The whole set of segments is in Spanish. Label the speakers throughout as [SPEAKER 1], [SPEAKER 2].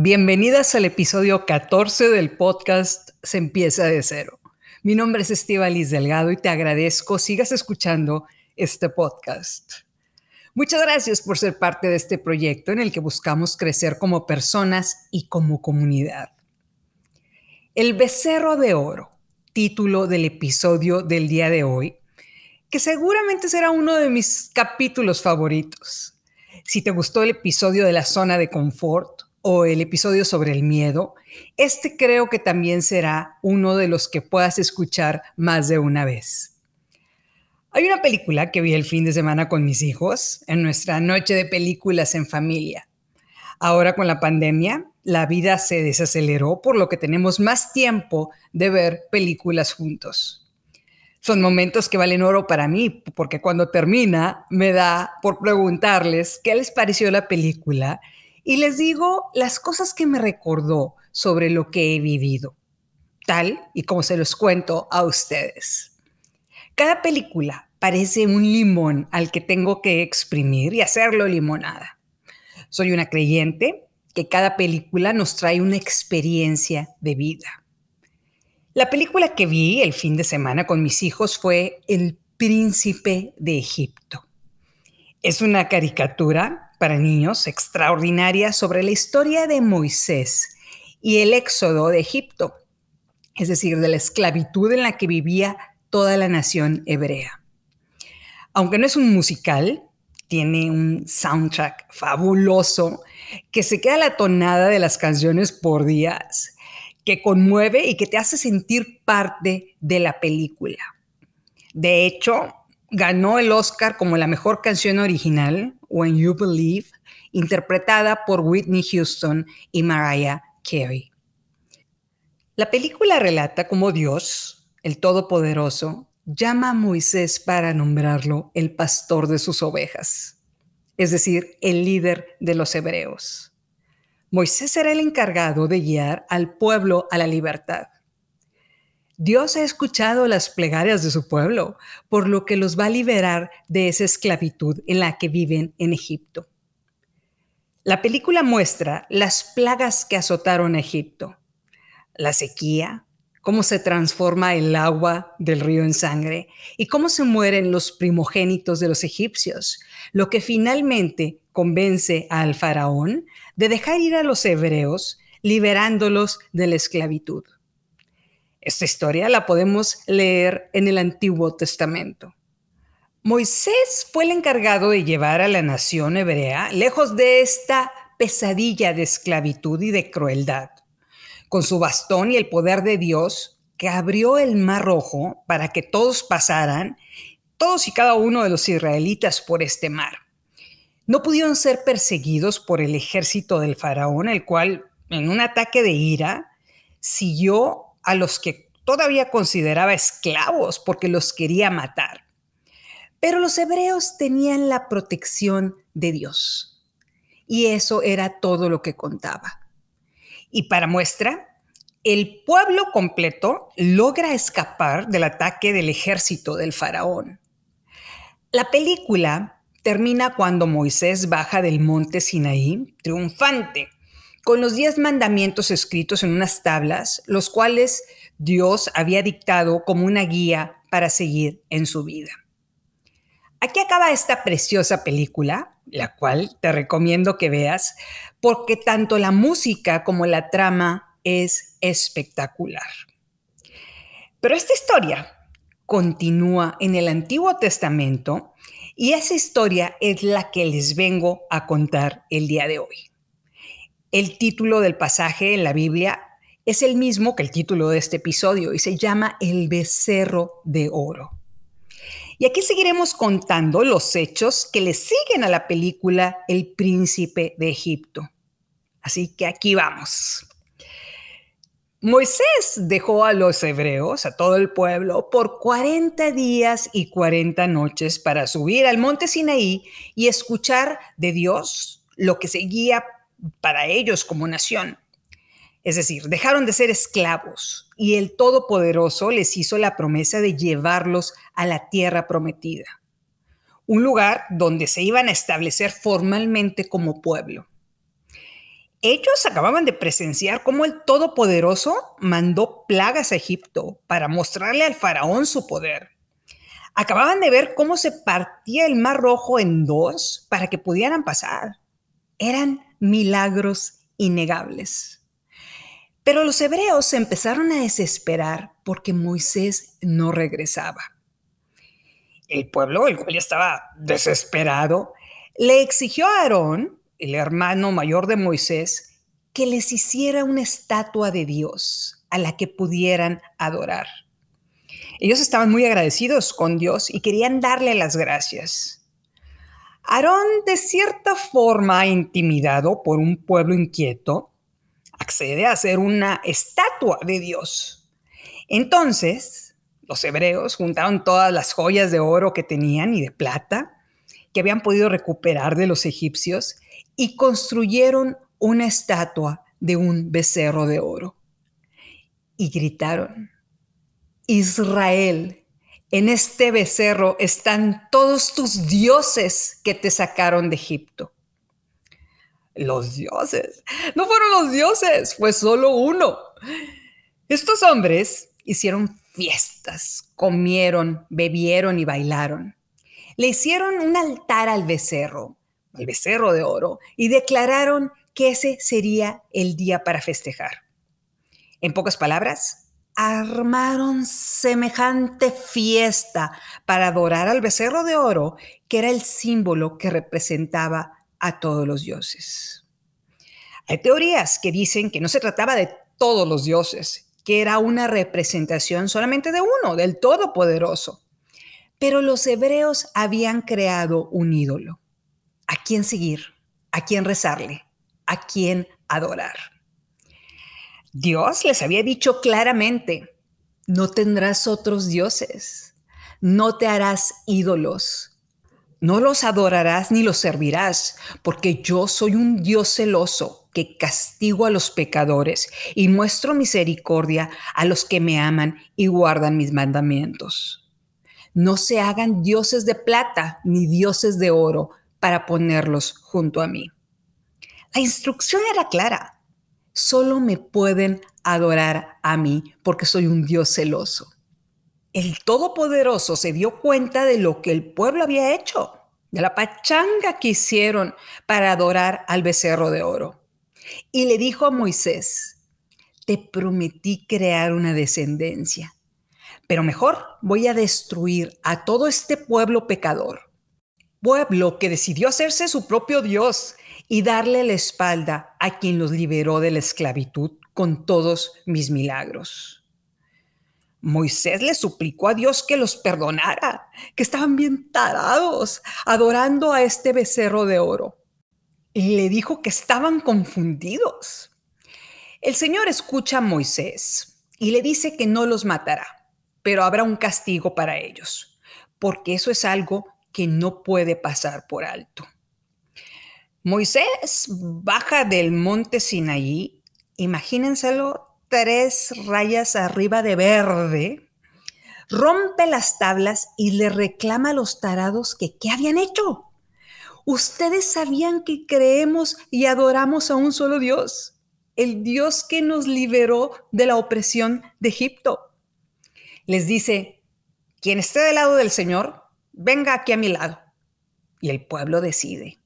[SPEAKER 1] Bienvenidas al episodio 14 del podcast Se empieza de cero. Mi nombre es Liz Delgado y te agradezco sigas escuchando este podcast. Muchas gracias por ser parte de este proyecto en el que buscamos crecer como personas y como comunidad. El becerro de oro, título del episodio del día de hoy, que seguramente será uno de mis capítulos favoritos. Si te gustó el episodio de la zona de confort, o el episodio sobre el miedo, este creo que también será uno de los que puedas escuchar más de una vez. Hay una película que vi el fin de semana con mis hijos en nuestra noche de películas en familia. Ahora con la pandemia, la vida se desaceleró por lo que tenemos más tiempo de ver películas juntos. Son momentos que valen oro para mí, porque cuando termina me da por preguntarles qué les pareció la película y les digo las cosas que me recordó sobre lo que he vivido, tal y como se los cuento a ustedes. Cada película parece un limón al que tengo que exprimir y hacerlo limonada. Soy una creyente que cada película nos trae una experiencia de vida. La película que vi el fin de semana con mis hijos fue El Príncipe de Egipto. Es una caricatura para niños extraordinaria sobre la historia de Moisés y el éxodo de Egipto, es decir, de la esclavitud en la que vivía toda la nación hebrea. Aunque no es un musical, tiene un soundtrack fabuloso que se queda la tonada de las canciones por días, que conmueve y que te hace sentir parte de la película. De hecho, ganó el Oscar como la mejor canción original, When You Believe, interpretada por Whitney Houston y Mariah Carey. La película relata cómo Dios, el Todopoderoso, llama a Moisés para nombrarlo el pastor de sus ovejas, es decir, el líder de los hebreos. Moisés será el encargado de guiar al pueblo a la libertad. Dios ha escuchado las plegarias de su pueblo, por lo que los va a liberar de esa esclavitud en la que viven en Egipto. La película muestra las plagas que azotaron a Egipto, la sequía, cómo se transforma el agua del río en sangre y cómo se mueren los primogénitos de los egipcios, lo que finalmente convence al faraón de dejar ir a los hebreos, liberándolos de la esclavitud. Esta historia la podemos leer en el Antiguo Testamento. Moisés fue el encargado de llevar a la nación hebrea lejos de esta pesadilla de esclavitud y de crueldad. Con su bastón y el poder de Dios, que abrió el mar rojo para que todos pasaran, todos y cada uno de los israelitas por este mar. No pudieron ser perseguidos por el ejército del faraón, el cual, en un ataque de ira, siguió a los que todavía consideraba esclavos porque los quería matar. Pero los hebreos tenían la protección de Dios. Y eso era todo lo que contaba. Y para muestra, el pueblo completo logra escapar del ataque del ejército del faraón. La película termina cuando Moisés baja del monte Sinaí triunfante con los diez mandamientos escritos en unas tablas, los cuales Dios había dictado como una guía para seguir en su vida. Aquí acaba esta preciosa película, la cual te recomiendo que veas, porque tanto la música como la trama es espectacular. Pero esta historia continúa en el Antiguo Testamento y esa historia es la que les vengo a contar el día de hoy. El título del pasaje en la Biblia es el mismo que el título de este episodio y se llama El becerro de oro. Y aquí seguiremos contando los hechos que le siguen a la película El príncipe de Egipto. Así que aquí vamos. Moisés dejó a los hebreos, a todo el pueblo, por 40 días y 40 noches para subir al monte Sinaí y escuchar de Dios lo que seguía para ellos como nación. Es decir, dejaron de ser esclavos y el Todopoderoso les hizo la promesa de llevarlos a la tierra prometida, un lugar donde se iban a establecer formalmente como pueblo. Ellos acababan de presenciar cómo el Todopoderoso mandó plagas a Egipto para mostrarle al faraón su poder. Acababan de ver cómo se partía el mar rojo en dos para que pudieran pasar. Eran milagros innegables. Pero los hebreos se empezaron a desesperar porque Moisés no regresaba. El pueblo, el cual ya estaba desesperado, le exigió a Aarón, el hermano mayor de Moisés, que les hiciera una estatua de Dios a la que pudieran adorar. Ellos estaban muy agradecidos con Dios y querían darle las gracias. Aarón, de cierta forma intimidado por un pueblo inquieto, accede a hacer una estatua de Dios. Entonces, los hebreos juntaron todas las joyas de oro que tenían y de plata que habían podido recuperar de los egipcios y construyeron una estatua de un becerro de oro. Y gritaron, Israel, en este becerro están todos tus dioses que te sacaron de Egipto. Los dioses. No fueron los dioses, fue solo uno. Estos hombres hicieron fiestas, comieron, bebieron y bailaron. Le hicieron un altar al becerro, al becerro de oro, y declararon que ese sería el día para festejar. En pocas palabras, armaron semejante fiesta para adorar al becerro de oro, que era el símbolo que representaba a todos los dioses. Hay teorías que dicen que no se trataba de todos los dioses, que era una representación solamente de uno, del Todopoderoso. Pero los hebreos habían creado un ídolo. ¿A quién seguir? ¿A quién rezarle? ¿A quién adorar? Dios les había dicho claramente, no tendrás otros dioses, no te harás ídolos, no los adorarás ni los servirás, porque yo soy un Dios celoso que castigo a los pecadores y muestro misericordia a los que me aman y guardan mis mandamientos. No se hagan dioses de plata ni dioses de oro para ponerlos junto a mí. La instrucción era clara solo me pueden adorar a mí porque soy un Dios celoso. El Todopoderoso se dio cuenta de lo que el pueblo había hecho, de la pachanga que hicieron para adorar al becerro de oro. Y le dijo a Moisés, te prometí crear una descendencia, pero mejor voy a destruir a todo este pueblo pecador, pueblo que decidió hacerse su propio Dios y darle la espalda a quien los liberó de la esclavitud con todos mis milagros. Moisés le suplicó a Dios que los perdonara, que estaban bien tarados, adorando a este becerro de oro. Y le dijo que estaban confundidos. El Señor escucha a Moisés y le dice que no los matará, pero habrá un castigo para ellos, porque eso es algo que no puede pasar por alto. Moisés baja del monte Sinaí, imagínenselo, tres rayas arriba de verde, rompe las tablas y le reclama a los tarados que qué habían hecho. Ustedes sabían que creemos y adoramos a un solo Dios, el Dios que nos liberó de la opresión de Egipto. Les dice, quien esté del lado del Señor, venga aquí a mi lado. Y el pueblo decide.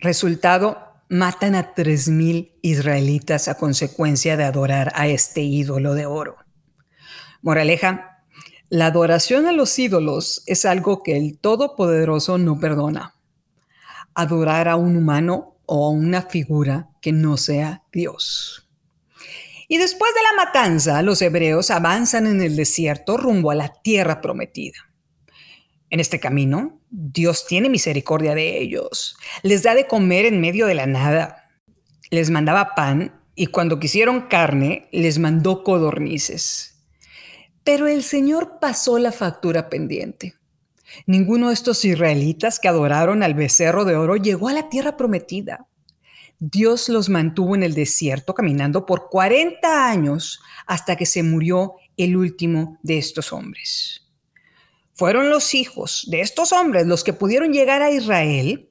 [SPEAKER 1] Resultado, matan a 3.000 israelitas a consecuencia de adorar a este ídolo de oro. Moraleja, la adoración a los ídolos es algo que el Todopoderoso no perdona. Adorar a un humano o a una figura que no sea Dios. Y después de la matanza, los hebreos avanzan en el desierto rumbo a la tierra prometida. En este camino, Dios tiene misericordia de ellos. Les da de comer en medio de la nada. Les mandaba pan y cuando quisieron carne, les mandó codornices. Pero el Señor pasó la factura pendiente. Ninguno de estos israelitas que adoraron al becerro de oro llegó a la tierra prometida. Dios los mantuvo en el desierto caminando por 40 años hasta que se murió el último de estos hombres. Fueron los hijos de estos hombres los que pudieron llegar a Israel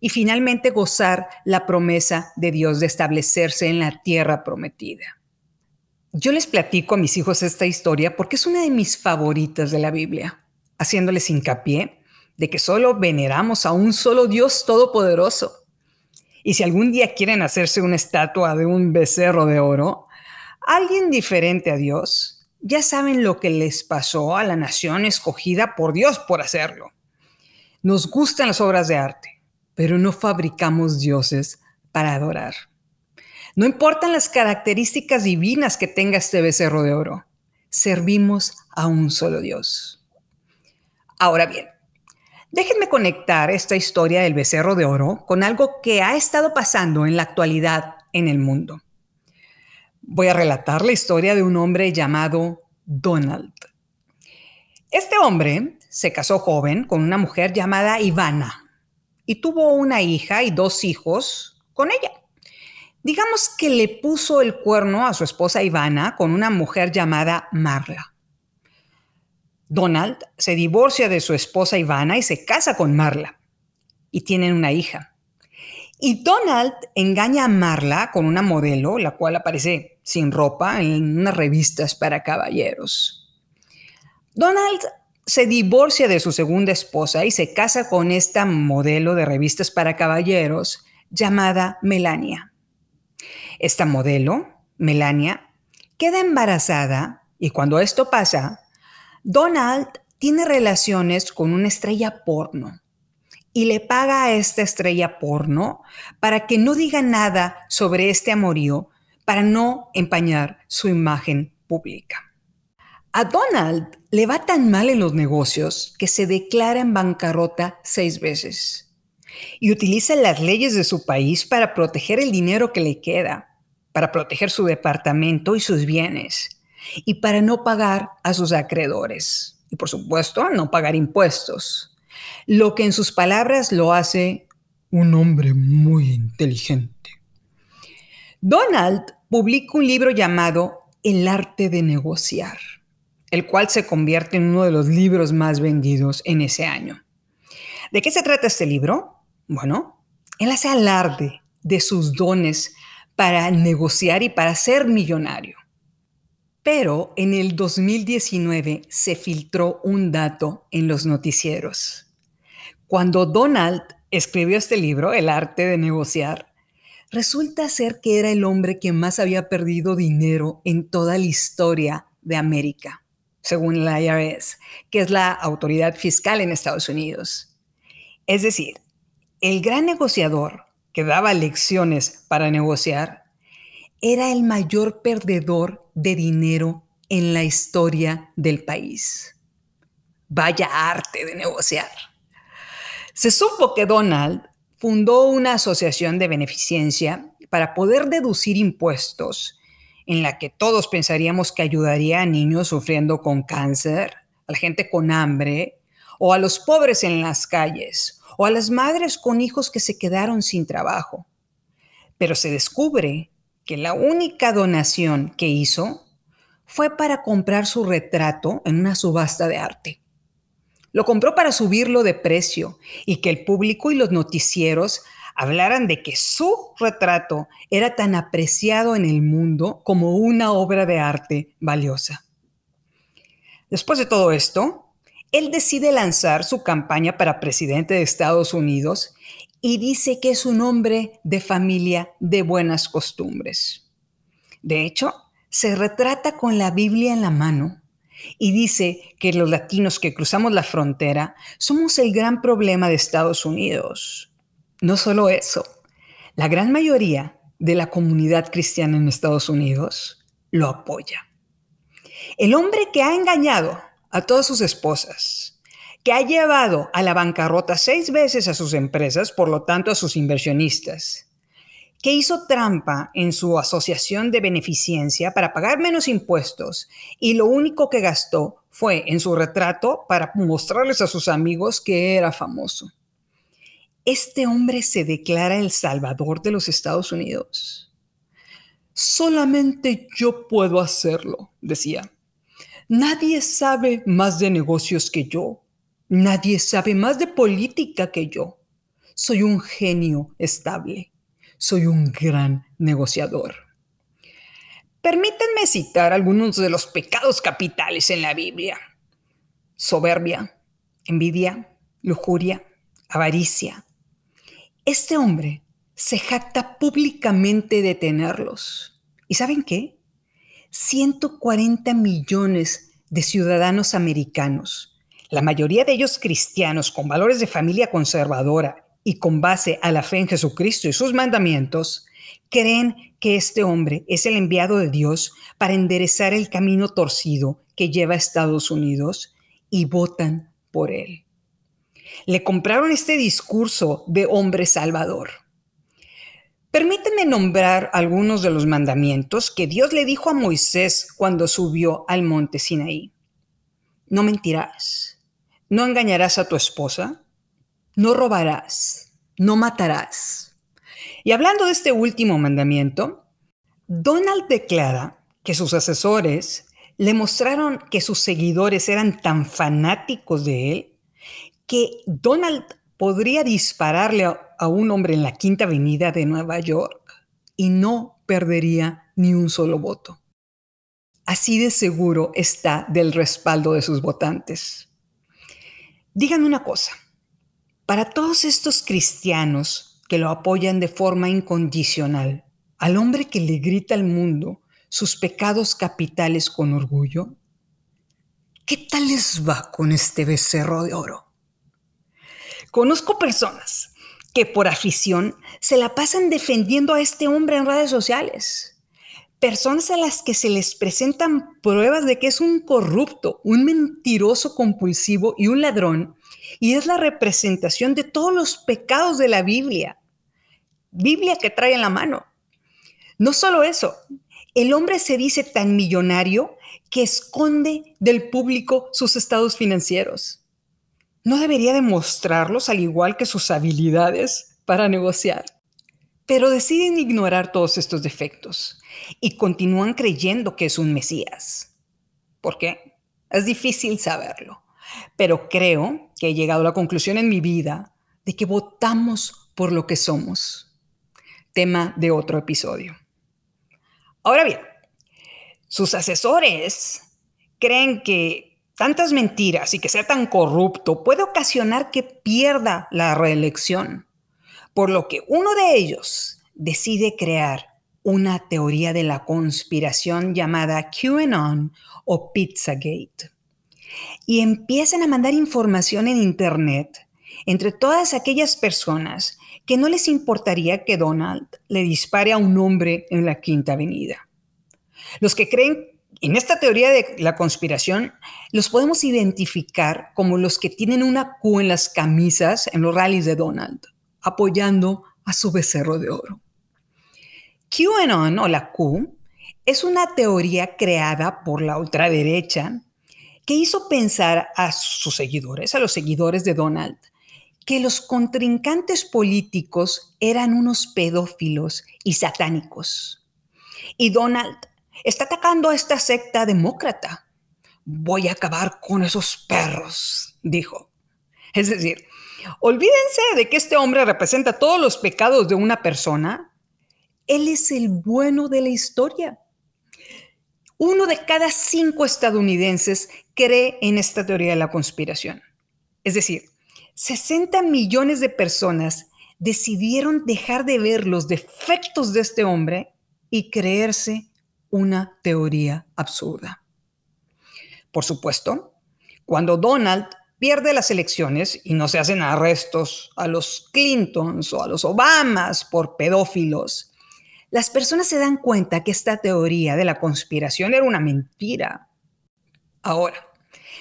[SPEAKER 1] y finalmente gozar la promesa de Dios de establecerse en la tierra prometida. Yo les platico a mis hijos esta historia porque es una de mis favoritas de la Biblia, haciéndoles hincapié de que solo veneramos a un solo Dios todopoderoso. Y si algún día quieren hacerse una estatua de un becerro de oro, alguien diferente a Dios, ya saben lo que les pasó a la nación escogida por Dios por hacerlo. Nos gustan las obras de arte, pero no fabricamos dioses para adorar. No importan las características divinas que tenga este becerro de oro, servimos a un solo Dios. Ahora bien, déjenme conectar esta historia del becerro de oro con algo que ha estado pasando en la actualidad en el mundo. Voy a relatar la historia de un hombre llamado Donald. Este hombre se casó joven con una mujer llamada Ivana y tuvo una hija y dos hijos con ella. Digamos que le puso el cuerno a su esposa Ivana con una mujer llamada Marla. Donald se divorcia de su esposa Ivana y se casa con Marla y tienen una hija. Y Donald engaña a Marla con una modelo, la cual aparece sin ropa en unas revistas para caballeros. Donald se divorcia de su segunda esposa y se casa con esta modelo de revistas para caballeros llamada Melania. Esta modelo, Melania, queda embarazada y cuando esto pasa, Donald tiene relaciones con una estrella porno y le paga a esta estrella porno para que no diga nada sobre este amorío para no empañar su imagen pública. A Donald le va tan mal en los negocios que se declara en bancarrota seis veces y utiliza las leyes de su país para proteger el dinero que le queda, para proteger su departamento y sus bienes y para no pagar a sus acreedores y por supuesto no pagar impuestos, lo que en sus palabras lo hace un hombre muy inteligente. Donald publica un libro llamado El arte de negociar el cual se convierte en uno de los libros más vendidos en ese año. ¿De qué se trata este libro? Bueno, él hace alarde de sus dones para negociar y para ser millonario. Pero en el 2019 se filtró un dato en los noticieros. Cuando Donald escribió este libro, El arte de negociar, resulta ser que era el hombre que más había perdido dinero en toda la historia de América según la IRS, que es la autoridad fiscal en Estados Unidos. Es decir, el gran negociador que daba lecciones para negociar era el mayor perdedor de dinero en la historia del país. Vaya arte de negociar. Se supo que Donald fundó una asociación de beneficencia para poder deducir impuestos en la que todos pensaríamos que ayudaría a niños sufriendo con cáncer, a la gente con hambre, o a los pobres en las calles, o a las madres con hijos que se quedaron sin trabajo. Pero se descubre que la única donación que hizo fue para comprar su retrato en una subasta de arte. Lo compró para subirlo de precio y que el público y los noticieros hablaran de que su retrato era tan apreciado en el mundo como una obra de arte valiosa. Después de todo esto, él decide lanzar su campaña para presidente de Estados Unidos y dice que es un hombre de familia de buenas costumbres. De hecho, se retrata con la Biblia en la mano y dice que los latinos que cruzamos la frontera somos el gran problema de Estados Unidos. No solo eso, la gran mayoría de la comunidad cristiana en Estados Unidos lo apoya. El hombre que ha engañado a todas sus esposas, que ha llevado a la bancarrota seis veces a sus empresas, por lo tanto a sus inversionistas, que hizo trampa en su asociación de beneficencia para pagar menos impuestos y lo único que gastó fue en su retrato para mostrarles a sus amigos que era famoso este hombre se declara el salvador de los Estados Unidos. Solamente yo puedo hacerlo, decía. Nadie sabe más de negocios que yo. Nadie sabe más de política que yo. Soy un genio estable. Soy un gran negociador. Permítanme citar algunos de los pecados capitales en la Biblia. Soberbia, envidia, lujuria, avaricia. Este hombre se jacta públicamente de tenerlos. ¿Y saben qué? 140 millones de ciudadanos americanos, la mayoría de ellos cristianos con valores de familia conservadora y con base a la fe en Jesucristo y sus mandamientos, creen que este hombre es el enviado de Dios para enderezar el camino torcido que lleva a Estados Unidos y votan por él. Le compraron este discurso de hombre salvador. Permítanme nombrar algunos de los mandamientos que Dios le dijo a Moisés cuando subió al monte Sinaí. No mentirás, no engañarás a tu esposa, no robarás, no matarás. Y hablando de este último mandamiento, Donald declara que sus asesores le mostraron que sus seguidores eran tan fanáticos de él que Donald podría dispararle a, un hombre en la Quinta Avenida de Nueva York y no perdería ni un solo voto. Así de seguro está del respaldo de sus votantes. Díganme una cosa, para todos estos cristianos que lo apoyan de forma incondicional, al hombre que le grita al mundo sus pecados capitales con orgullo, ¿qué tal les va con este becerro de oro? Conozco personas que por afición se la pasan defendiendo a este hombre en redes sociales. Personas a las que se les presentan pruebas de que es un corrupto, un mentiroso compulsivo y un ladrón, y es la representación de todos los pecados de la Biblia. Biblia que trae en la mano. No solo eso, el hombre se dice tan millonario que esconde del público sus estados financieros no debería demostrarlos al igual que sus habilidades para negociar. Pero deciden ignorar todos estos defectos y continúan creyendo que es un Mesías. ¿Por qué? Es difícil saberlo, pero creo que he llegado a la conclusión en mi vida de que votamos por lo que somos. Tema de otro episodio. Ahora bien, sus asesores creen que tantas mentiras y que sea tan corrupto puede ocasionar que pierda la reelección. Por lo que uno de ellos decide crear una teoría de la conspiración llamada QAnon o Pizzagate. Y empiezan a mandar información en Internet entre todas aquellas personas que no les importaría que Donald le dispare a un hombre en la Quinta Avenida. Los que creen en esta teoría de la conspiración, los podemos identificar como los que tienen una Q en las camisas en los rallies de Donald, apoyando a su becerro de oro. QAnon o la Q es una teoría creada por la ultraderecha que hizo pensar a sus seguidores, a los seguidores de Donald, que los contrincantes políticos eran unos pedófilos y satánicos. Y Donald está atacando a esta secta demócrata. Voy a acabar con esos perros, dijo. Es decir, olvídense de que este hombre representa todos los pecados de una persona. Él es el bueno de la historia. Uno de cada cinco estadounidenses cree en esta teoría de la conspiración. Es decir, 60 millones de personas decidieron dejar de ver los defectos de este hombre y creerse una teoría absurda. Por supuesto, cuando Donald pierde las elecciones y no se hacen arrestos a los Clintons o a los Obamas por pedófilos, las personas se dan cuenta que esta teoría de la conspiración era una mentira. Ahora,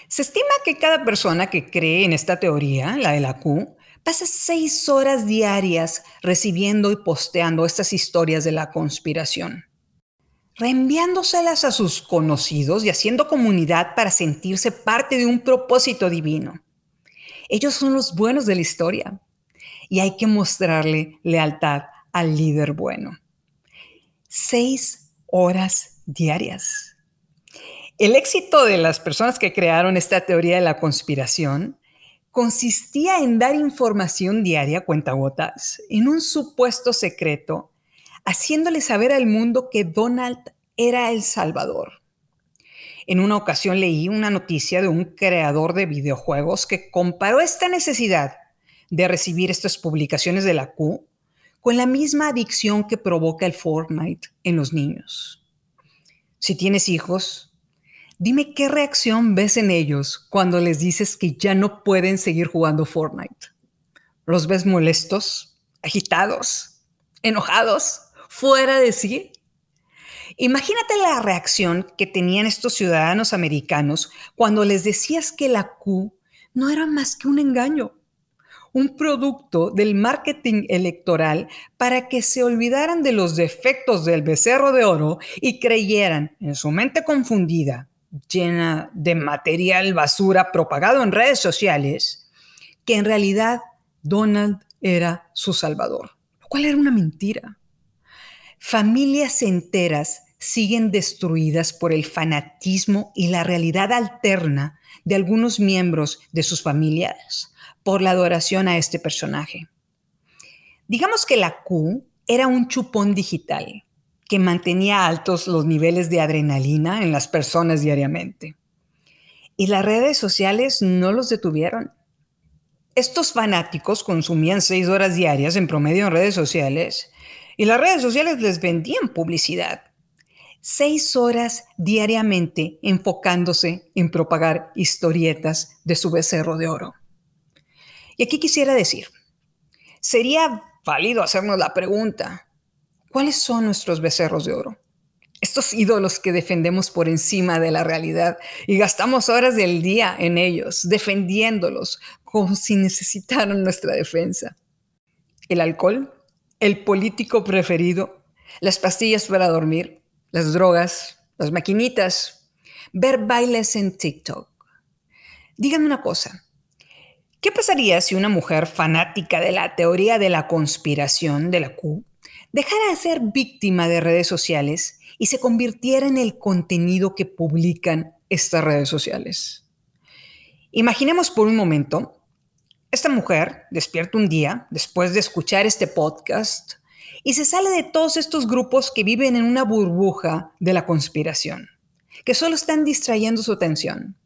[SPEAKER 1] se estima que cada persona que cree en esta teoría, la de la Q, pasa seis horas diarias recibiendo y posteando estas historias de la conspiración reenviándoselas a sus conocidos y haciendo comunidad para sentirse parte de un propósito divino. Ellos son los buenos de la historia y hay que mostrarle lealtad al líder bueno. Seis horas diarias. El éxito de las personas que crearon esta teoría de la conspiración consistía en dar información diaria cuentagotas en un supuesto secreto, haciéndole saber al mundo que Donald era el Salvador. En una ocasión leí una noticia de un creador de videojuegos que comparó esta necesidad de recibir estas publicaciones de la Q con la misma adicción que provoca el Fortnite en los niños. Si tienes hijos, dime qué reacción ves en ellos cuando les dices que ya no pueden seguir jugando Fortnite. ¿Los ves molestos, agitados, enojados, fuera de sí? Imagínate la reacción que tenían estos ciudadanos americanos cuando les decías que la Q no era más que un engaño, un producto del marketing electoral para que se olvidaran de los defectos del becerro de oro y creyeran en su mente confundida, llena de material basura propagado en redes sociales, que en realidad Donald era su salvador, lo cual era una mentira. Familias enteras siguen destruidas por el fanatismo y la realidad alterna de algunos miembros de sus familias por la adoración a este personaje. Digamos que la Q era un chupón digital que mantenía altos los niveles de adrenalina en las personas diariamente. Y las redes sociales no los detuvieron. Estos fanáticos consumían seis horas diarias en promedio en redes sociales y las redes sociales les vendían publicidad seis horas diariamente enfocándose en propagar historietas de su becerro de oro. Y aquí quisiera decir, sería válido hacernos la pregunta, ¿cuáles son nuestros becerros de oro? Estos ídolos que defendemos por encima de la realidad y gastamos horas del día en ellos, defendiéndolos como si necesitaran nuestra defensa. El alcohol, el político preferido, las pastillas para dormir, las drogas, las maquinitas, ver bailes en TikTok. Díganme una cosa. ¿Qué pasaría si una mujer fanática de la teoría de la conspiración de la Q dejara de ser víctima de redes sociales y se convirtiera en el contenido que publican estas redes sociales? Imaginemos por un momento, esta mujer despierta un día después de escuchar este podcast y se sale de todos estos grupos que viven en una burbuja de la conspiración, que solo están distrayendo su atención,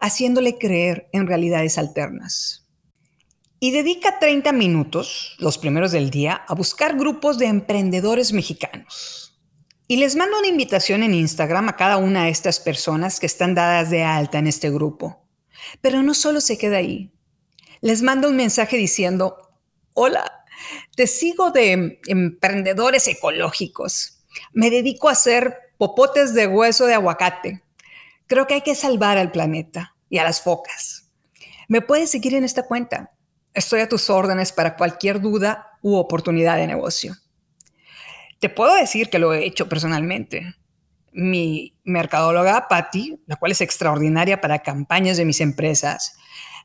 [SPEAKER 1] haciéndole creer en realidades alternas. Y dedica 30 minutos, los primeros del día, a buscar grupos de emprendedores mexicanos. Y les mando una invitación en Instagram a cada una de estas personas que están dadas de alta en este grupo. Pero no solo se queda ahí. Les mando un mensaje diciendo, hola, te sigo de emprendedores ecológicos. Me dedico a hacer popotes de hueso de aguacate. Creo que hay que salvar al planeta y a las focas. Me puedes seguir en esta cuenta. Estoy a tus órdenes para cualquier duda u oportunidad de negocio. Te puedo decir que lo he hecho personalmente. Mi mercadóloga, Patty, la cual es extraordinaria para campañas de mis empresas,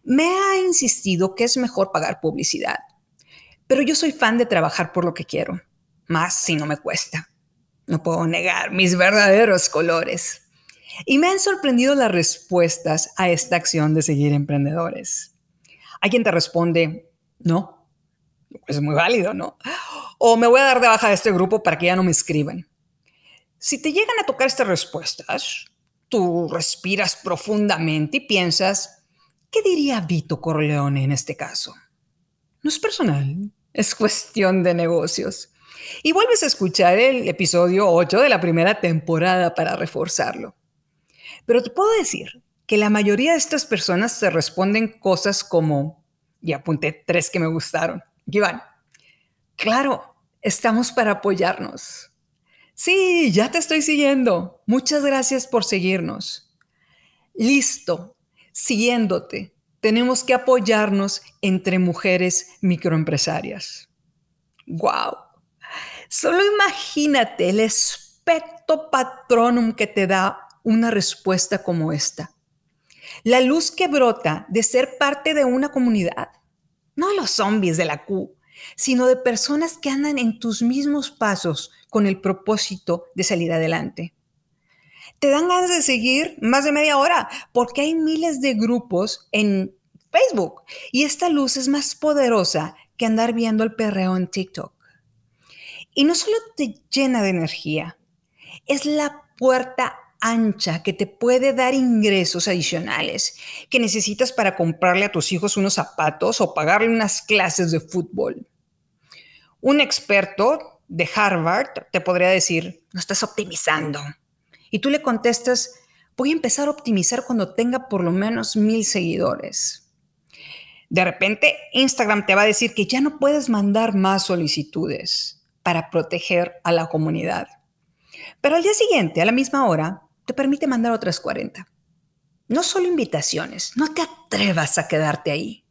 [SPEAKER 1] me ha insistido que es mejor pagar publicidad pero yo soy fan de trabajar por lo que quiero, más si no me cuesta. No puedo negar mis verdaderos colores. Y me han sorprendido las respuestas a esta acción de seguir emprendedores. Hay quien te responde, no, es muy válido, ¿no? O me voy a dar de baja de este grupo para que ya no me escriban. Si te llegan a tocar estas respuestas, tú respiras profundamente y piensas, ¿qué diría Vito Corleone en este caso? No es personal, es cuestión de negocios. Y vuelves a escuchar el episodio 8 de la primera temporada para reforzarlo. Pero te puedo decir que la mayoría de estas personas se responden cosas como, y apunté tres que me gustaron. Aquí Claro, estamos para apoyarnos. Sí, ya te estoy siguiendo. Muchas gracias por seguirnos. Listo, siguiéndote tenemos que apoyarnos entre mujeres microempresarias. ¡Wow! Solo imagínate el aspecto patronum que te da una respuesta como esta. La luz que brota de ser parte de una comunidad, no los zombies de la Q, sino de personas que andan en tus mismos pasos con el propósito de salir adelante te dan ganas de seguir más de media hora, porque hay miles de grupos en Facebook. Y esta luz es más poderosa que andar viendo el perreo en TikTok. Y no solo te llena de energía, es la puerta ancha que te puede dar ingresos adicionales que necesitas para comprarle a tus hijos unos zapatos o pagarle unas clases de fútbol. Un experto de Harvard te podría decir, no estás optimizando. Y tú le contestas, voy a empezar a optimizar cuando tenga por lo menos mil seguidores. De repente, Instagram te va a decir que ya no puedes mandar más solicitudes para proteger a la comunidad. Pero al día siguiente, a la misma hora, te permite mandar otras 40. No solo invitaciones, no te atrevas a quedarte ahí,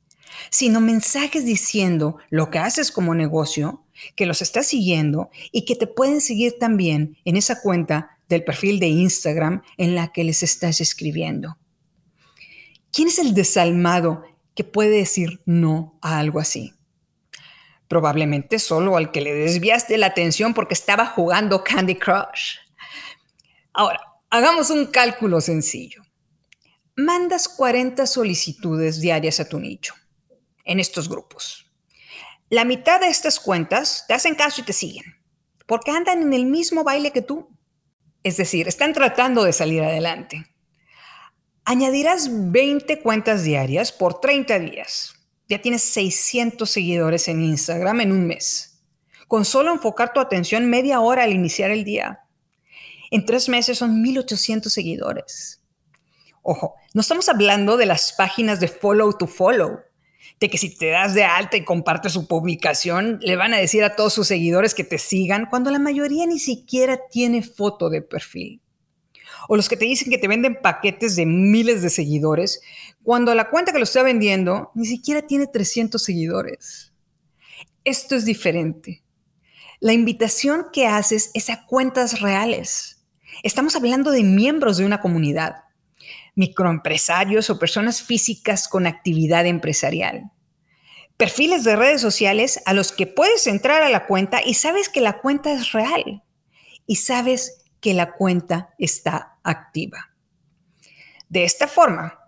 [SPEAKER 1] sino mensajes diciendo lo que haces como negocio, que los estás siguiendo y que te pueden seguir también en esa cuenta del perfil de Instagram en la que les estás escribiendo. ¿Quién es el desalmado que puede decir no a algo así? Probablemente solo al que le desviaste la atención porque estaba jugando Candy Crush. Ahora, hagamos un cálculo sencillo. Mandas 40 solicitudes diarias a tu nicho en estos grupos. La mitad de estas cuentas te hacen caso y te siguen porque andan en el mismo baile que tú. Es decir, están tratando de salir adelante. Añadirás 20 cuentas diarias por 30 días ya tienes 600 seguidores en Instagram en un mes. Con solo enfocar tu atención media hora al iniciar el día. En tres meses son 1800 seguidores. Ojo, no estamos hablando de las páginas de follow to follow, de que si te das de alta y compartes su publicación, le van a decir a todos sus seguidores que te sigan cuando la mayoría ni siquiera tiene foto de perfil o los que te dicen que te venden paquetes de miles de seguidores, cuando la cuenta que lo está vendiendo ni siquiera tiene 300 seguidores. Esto es diferente. La invitación que haces es a cuentas reales. Estamos hablando de miembros de una comunidad, microempresarios o personas físicas con actividad empresarial. Perfiles de redes sociales a los que puedes entrar a la cuenta y sabes que la cuenta es real y sabes que la cuenta está activa. De esta forma,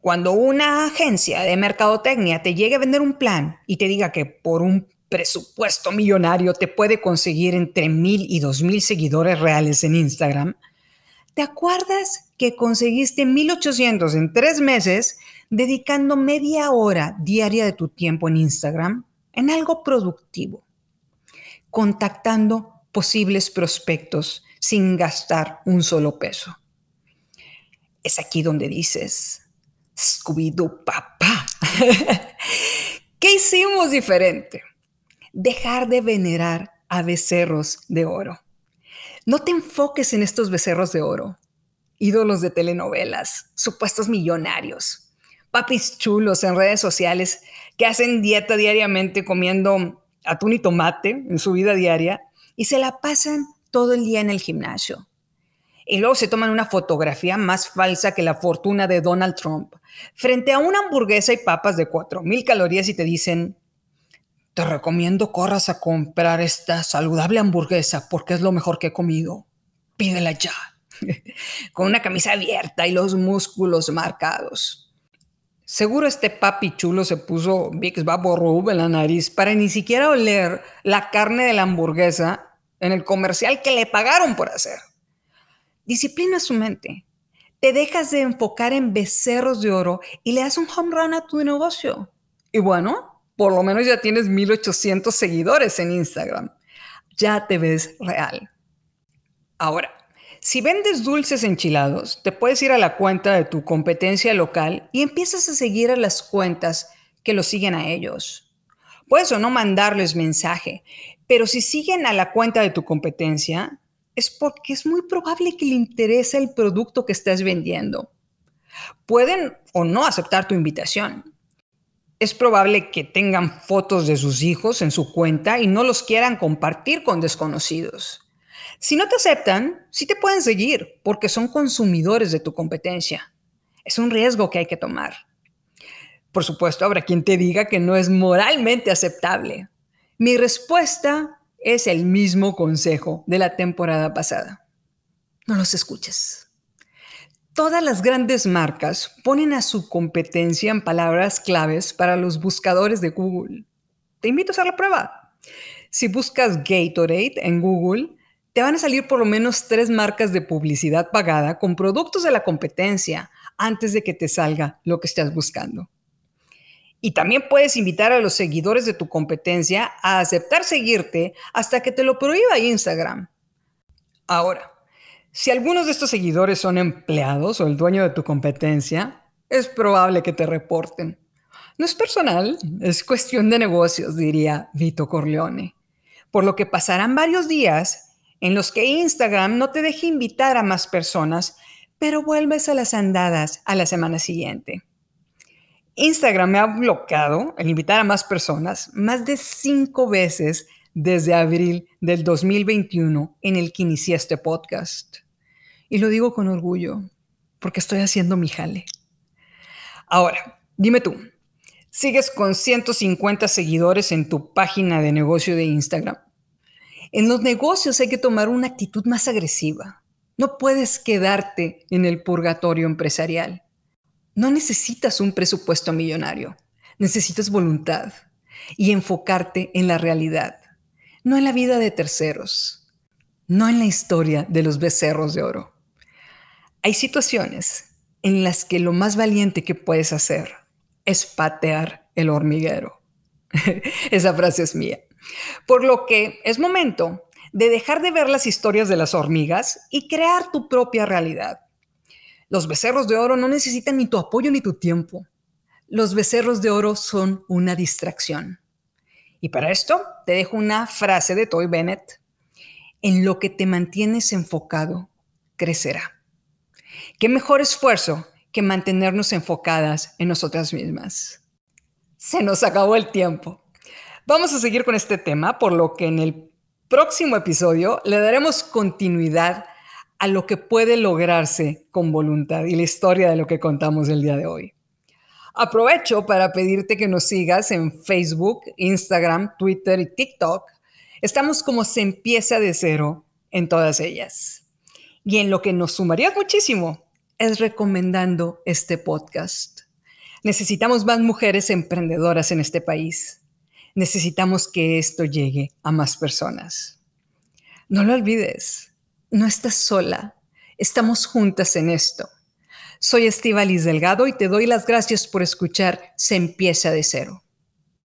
[SPEAKER 1] cuando una agencia de mercadotecnia te llegue a vender un plan y te diga que por un presupuesto millonario te puede conseguir entre mil y dos mil seguidores reales en Instagram, ¿te acuerdas que conseguiste 1800 en tres meses dedicando media hora diaria de tu tiempo en Instagram en algo productivo, contactando posibles prospectos sin gastar un solo peso. Es aquí donde dices, Scooby-Doo papá. ¿Qué hicimos diferente? Dejar de venerar a becerros de oro. No te enfoques en estos becerros de oro, ídolos de telenovelas, supuestos millonarios, papis chulos en redes sociales que hacen dieta diariamente comiendo atún y tomate en su vida diaria y se la pasan todo el día en el gimnasio. Y luego se toman una fotografía más falsa que la fortuna de Donald Trump frente a una hamburguesa y papas de 4.000 calorías y te dicen, te recomiendo corras a comprar esta saludable hamburguesa porque es lo mejor que he comido. Pídela ya. Con una camisa abierta y los músculos marcados. Seguro este papi chulo se puso Vicks Rub en la nariz para ni siquiera oler la carne de la hamburguesa en el comercial que le pagaron por hacer. Disciplina su mente. Te dejas de enfocar en becerros de oro y le das un home run a tu negocio. Y bueno, por lo menos ya tienes 1800 seguidores en Instagram. Ya te ves real. Ahora, si vendes dulces enchilados, te puedes ir a la cuenta de tu competencia local y empiezas a seguir a las cuentas que lo siguen a ellos. Puedes o no mandarles mensaje, pero si siguen a la cuenta de tu competencia, es porque es muy probable que le interese el producto que estás vendiendo. Pueden o no aceptar tu invitación. Es probable que tengan fotos de sus hijos en su cuenta y no los quieran compartir con desconocidos. Si no te aceptan, sí te pueden seguir porque son consumidores de tu competencia. Es un riesgo que hay que tomar. Por supuesto, habrá quien te diga que no es moralmente aceptable, mi respuesta es el mismo consejo de la temporada pasada. No los escuches. Todas las grandes marcas ponen a su competencia en palabras claves para los buscadores de Google. Te invito a hacer la prueba. Si buscas Gatorade en Google, te van a salir por lo menos tres marcas de publicidad pagada con productos de la competencia antes de que te salga lo que estás buscando. Y también puedes invitar a los seguidores de tu competencia a aceptar seguirte hasta que te lo prohíba Instagram. Ahora, si algunos de estos seguidores son empleados o el dueño de tu competencia, es probable que te reporten. No es personal, es cuestión de negocios, diría Vito Corleone. Por lo que pasarán varios días en los que Instagram no te deje invitar a más personas, pero vuelves a las andadas a la semana siguiente. Instagram me ha bloqueado el invitar a más personas más de cinco veces desde abril del 2021 en el que inicié este podcast. Y lo digo con orgullo, porque estoy haciendo mi jale. Ahora, dime tú, ¿sigues con 150 seguidores en tu página de negocio de Instagram? En los negocios hay que tomar una actitud más agresiva. No puedes quedarte en el purgatorio empresarial. No necesitas un presupuesto millonario, necesitas voluntad y enfocarte en la realidad, no en la vida de terceros, no en la historia de los becerros de oro. Hay situaciones en las que lo más valiente que puedes hacer es patear el hormiguero. Esa frase es mía. Por lo que es momento de dejar de ver las historias de las hormigas y crear tu propia realidad. Los becerros de oro no necesitan ni tu apoyo ni tu tiempo. Los becerros de oro son una distracción. Y para esto te dejo una frase de Toy Bennett. En lo que te mantienes enfocado, crecerá. ¿Qué mejor esfuerzo que mantenernos enfocadas en nosotras mismas? Se nos acabó el tiempo. Vamos a seguir con este tema, por lo que en el próximo episodio le daremos continuidad a lo que puede lograrse con voluntad y la historia de lo que contamos el día de hoy. Aprovecho para pedirte que nos sigas en Facebook, Instagram, Twitter y TikTok. Estamos como se empieza de cero en todas ellas. Y en lo que nos sumaría muchísimo es recomendando este podcast. Necesitamos más mujeres emprendedoras en este país. Necesitamos que esto llegue a más personas. No lo olvides no estás sola, estamos juntas en esto. Soy Liz Delgado y te doy las gracias por escuchar Se empieza de cero.